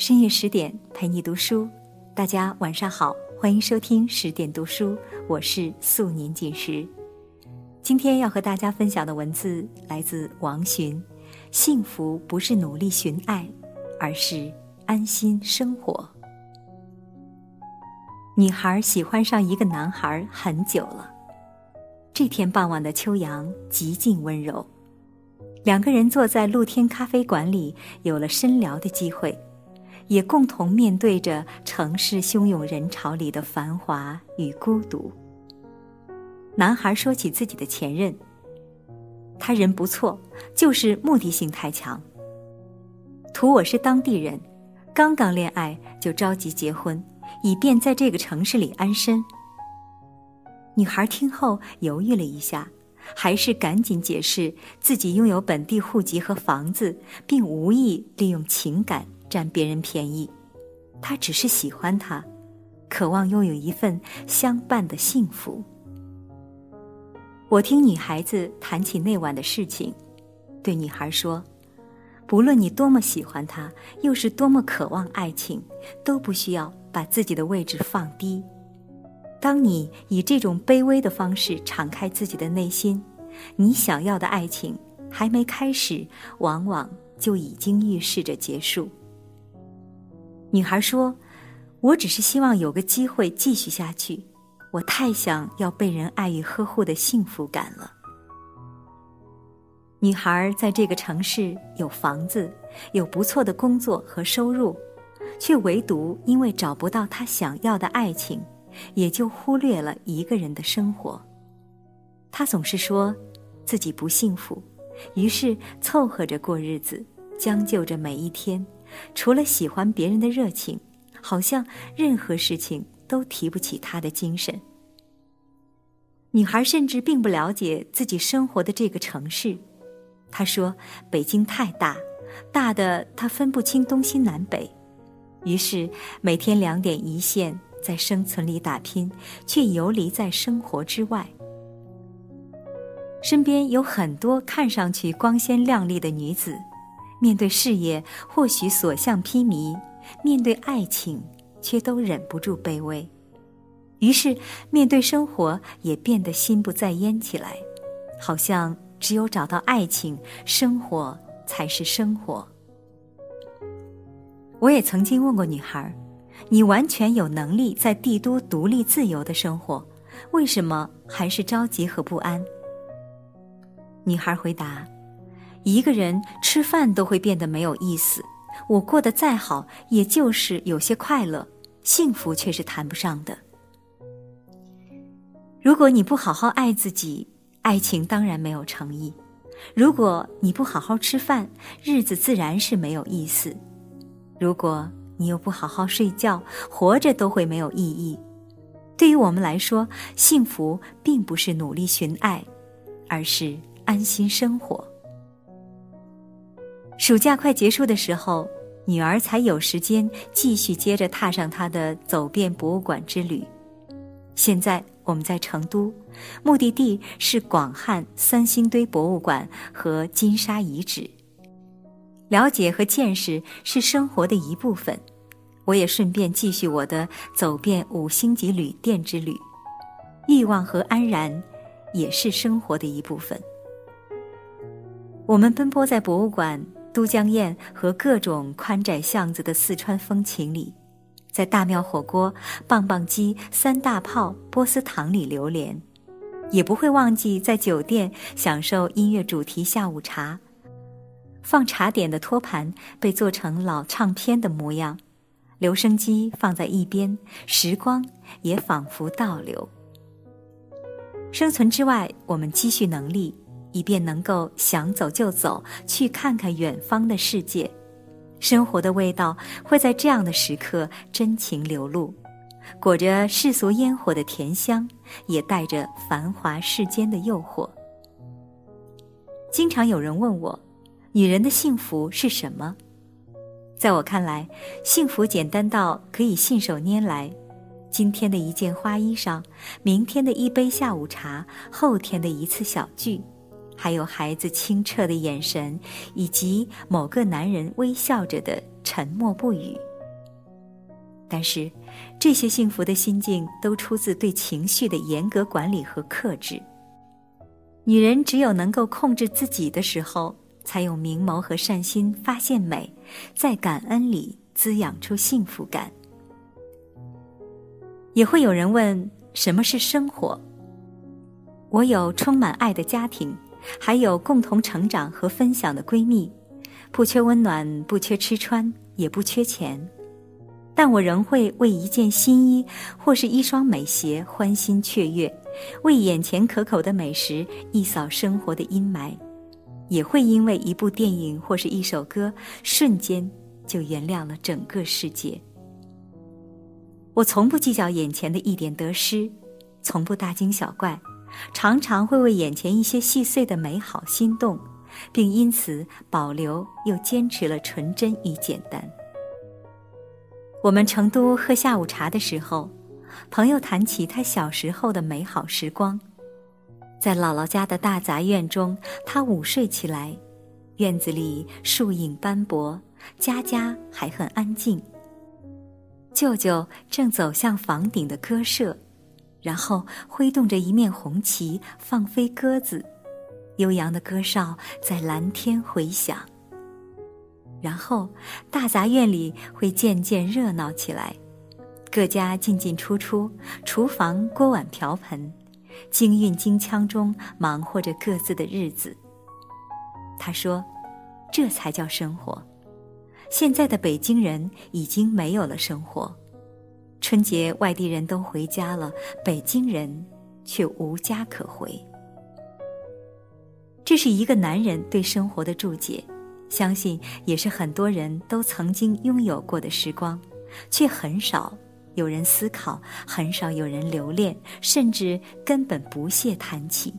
深夜十点陪你读书，大家晚上好，欢迎收听十点读书，我是素年锦时。今天要和大家分享的文字来自王洵。幸福不是努力寻爱，而是安心生活。女孩喜欢上一个男孩很久了，这天傍晚的秋阳极尽温柔，两个人坐在露天咖啡馆里，有了深聊的机会。也共同面对着城市汹涌人潮里的繁华与孤独。男孩说起自己的前任，他人不错，就是目的性太强。图我是当地人，刚刚恋爱就着急结婚，以便在这个城市里安身。女孩听后犹豫了一下，还是赶紧解释自己拥有本地户籍和房子，并无意利用情感。占别人便宜，他只是喜欢他，渴望拥有一份相伴的幸福。我听女孩子谈起那晚的事情，对女孩说：“不论你多么喜欢他，又是多么渴望爱情，都不需要把自己的位置放低。当你以这种卑微的方式敞开自己的内心，你想要的爱情还没开始，往往就已经预示着结束。”女孩说：“我只是希望有个机会继续下去，我太想要被人爱与呵护的幸福感了。”女孩在这个城市有房子，有不错的工作和收入，却唯独因为找不到她想要的爱情，也就忽略了一个人的生活。她总是说自己不幸福，于是凑合着过日子，将就着每一天。除了喜欢别人的热情，好像任何事情都提不起他的精神。女孩甚至并不了解自己生活的这个城市。她说：“北京太大，大的她分不清东西南北。”于是每天两点一线，在生存里打拼，却游离在生活之外。身边有很多看上去光鲜亮丽的女子。面对事业，或许所向披靡；面对爱情，却都忍不住卑微。于是，面对生活，也变得心不在焉起来，好像只有找到爱情，生活才是生活。我也曾经问过女孩：“你完全有能力在帝都独立自由的生活，为什么还是着急和不安？”女孩回答。一个人吃饭都会变得没有意思，我过得再好，也就是有些快乐，幸福却是谈不上的。如果你不好好爱自己，爱情当然没有诚意；如果你不好好吃饭，日子自然是没有意思；如果你又不好好睡觉，活着都会没有意义。对于我们来说，幸福并不是努力寻爱，而是安心生活。暑假快结束的时候，女儿才有时间继续接着踏上她的走遍博物馆之旅。现在我们在成都，目的地是广汉三星堆博物馆和金沙遗址。了解和见识是生活的一部分，我也顺便继续我的走遍五星级旅店之旅。欲望和安然，也是生活的一部分。我们奔波在博物馆。都江堰和各种宽窄巷子的四川风情里，在大庙火锅、棒棒鸡、三大炮、波斯糖里流连，也不会忘记在酒店享受音乐主题下午茶。放茶点的托盘被做成老唱片的模样，留声机放在一边，时光也仿佛倒流。生存之外，我们积蓄能力。以便能够想走就走，去看看远方的世界。生活的味道会在这样的时刻真情流露，裹着世俗烟火的甜香，也带着繁华世间的诱惑。经常有人问我，女人的幸福是什么？在我看来，幸福简单到可以信手拈来。今天的一件花衣裳，明天的一杯下午茶，后天的一次小聚。还有孩子清澈的眼神，以及某个男人微笑着的沉默不语。但是，这些幸福的心境都出自对情绪的严格管理和克制。女人只有能够控制自己的时候，才有明眸和善心发现美，在感恩里滋养出幸福感。也会有人问：什么是生活？我有充满爱的家庭，还有共同成长和分享的闺蜜，不缺温暖，不缺吃穿，也不缺钱。但我仍会为一件新衣或是一双美鞋欢欣雀跃，为眼前可口的美食一扫生活的阴霾，也会因为一部电影或是一首歌，瞬间就原谅了整个世界。我从不计较眼前的一点得失，从不大惊小怪，常常会为眼前一些细碎的美好心动，并因此保留又坚持了纯真与简单。我们成都喝下午茶的时候，朋友谈起他小时候的美好时光。在姥姥家的大杂院中，他午睡起来，院子里树影斑驳，家家还很安静。舅舅正走向房顶的鸽舍，然后挥动着一面红旗，放飞鸽子，悠扬的歌哨在蓝天回响。然后，大杂院里会渐渐热闹起来，各家进进出出，厨房锅碗瓢盆，京韵京腔中忙活着各自的日子。他说：“这才叫生活。”现在的北京人已经没有了生活，春节外地人都回家了，北京人却无家可回。这是一个男人对生活的注解。相信也是很多人都曾经拥有过的时光，却很少有人思考，很少有人留恋，甚至根本不屑谈起。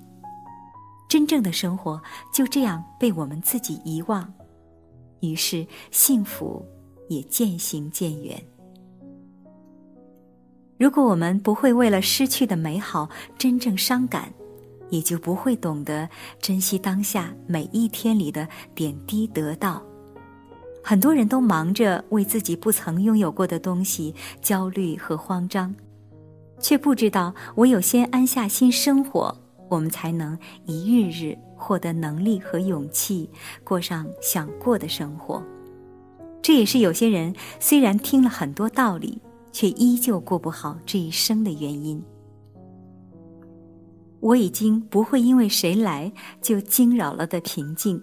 真正的生活就这样被我们自己遗忘，于是幸福也渐行渐远。如果我们不会为了失去的美好真正伤感，也就不会懂得珍惜当下每一天里的点滴得到。很多人都忙着为自己不曾拥有过的东西焦虑和慌张，却不知道唯有先安下心生活，我们才能一日日获得能力和勇气，过上想过的生活。这也是有些人虽然听了很多道理，却依旧过不好这一生的原因。我已经不会因为谁来就惊扰了的平静，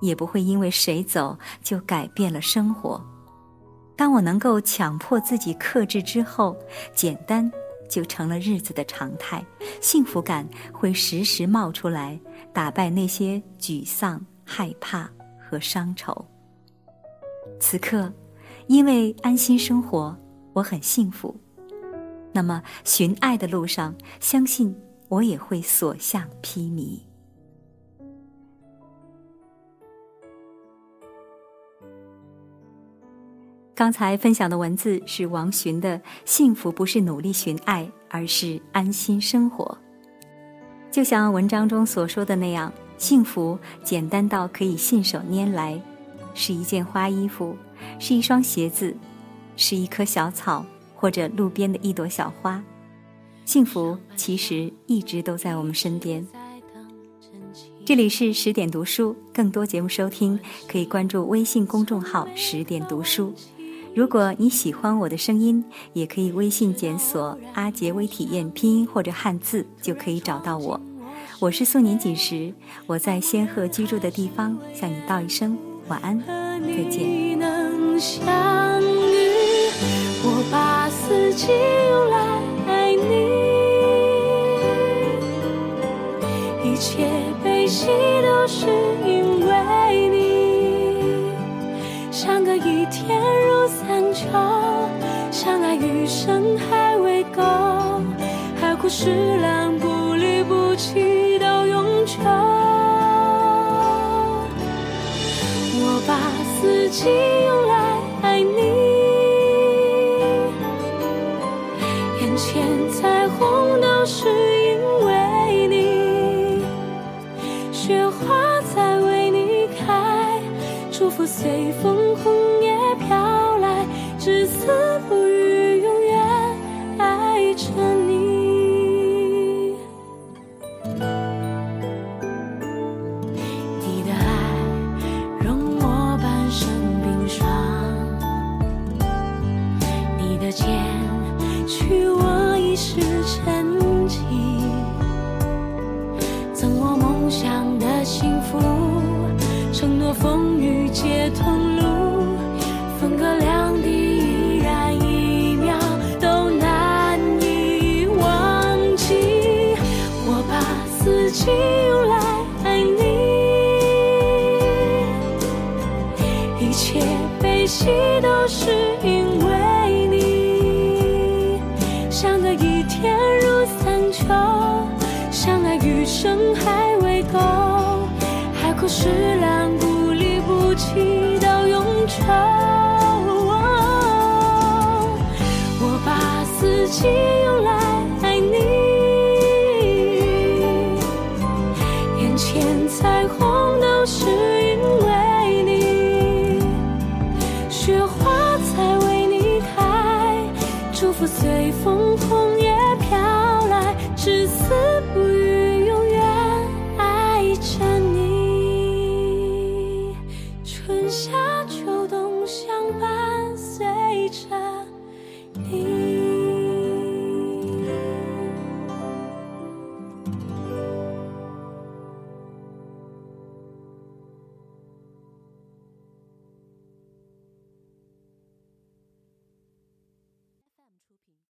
也不会因为谁走就改变了生活。当我能够强迫自己克制之后，简单就成了日子的常态，幸福感会时时冒出来，打败那些沮丧、害怕和伤愁。此刻，因为安心生活，我很幸福。那么，寻爱的路上，相信。我也会所向披靡。刚才分享的文字是王洵的《幸福不是努力寻爱，而是安心生活》。就像文章中所说的那样，幸福简单到可以信手拈来，是一件花衣服，是一双鞋子，是一棵小草，或者路边的一朵小花。幸福其实一直都在我们身边。这里是十点读书，更多节目收听可以关注微信公众号“十点读书”。如果你喜欢我的声音，也可以微信检索“阿杰微体验”拼音或者汉字，就可以找到我。我是素年锦时，我在仙鹤居住的地方向你道一声晚安，再见。我把四季用来爱你。一切悲喜都是因为你，相隔一天如三秋，相爱余生还未够，海枯石烂不离不弃到永久。我把四季用来是因为你，雪花在为你开，祝福随风红叶飘来，至死不。一切悲喜都是因为你。相隔一天如三秋，相爱余生还未够，海枯石烂，不离不弃到永久。我把四季。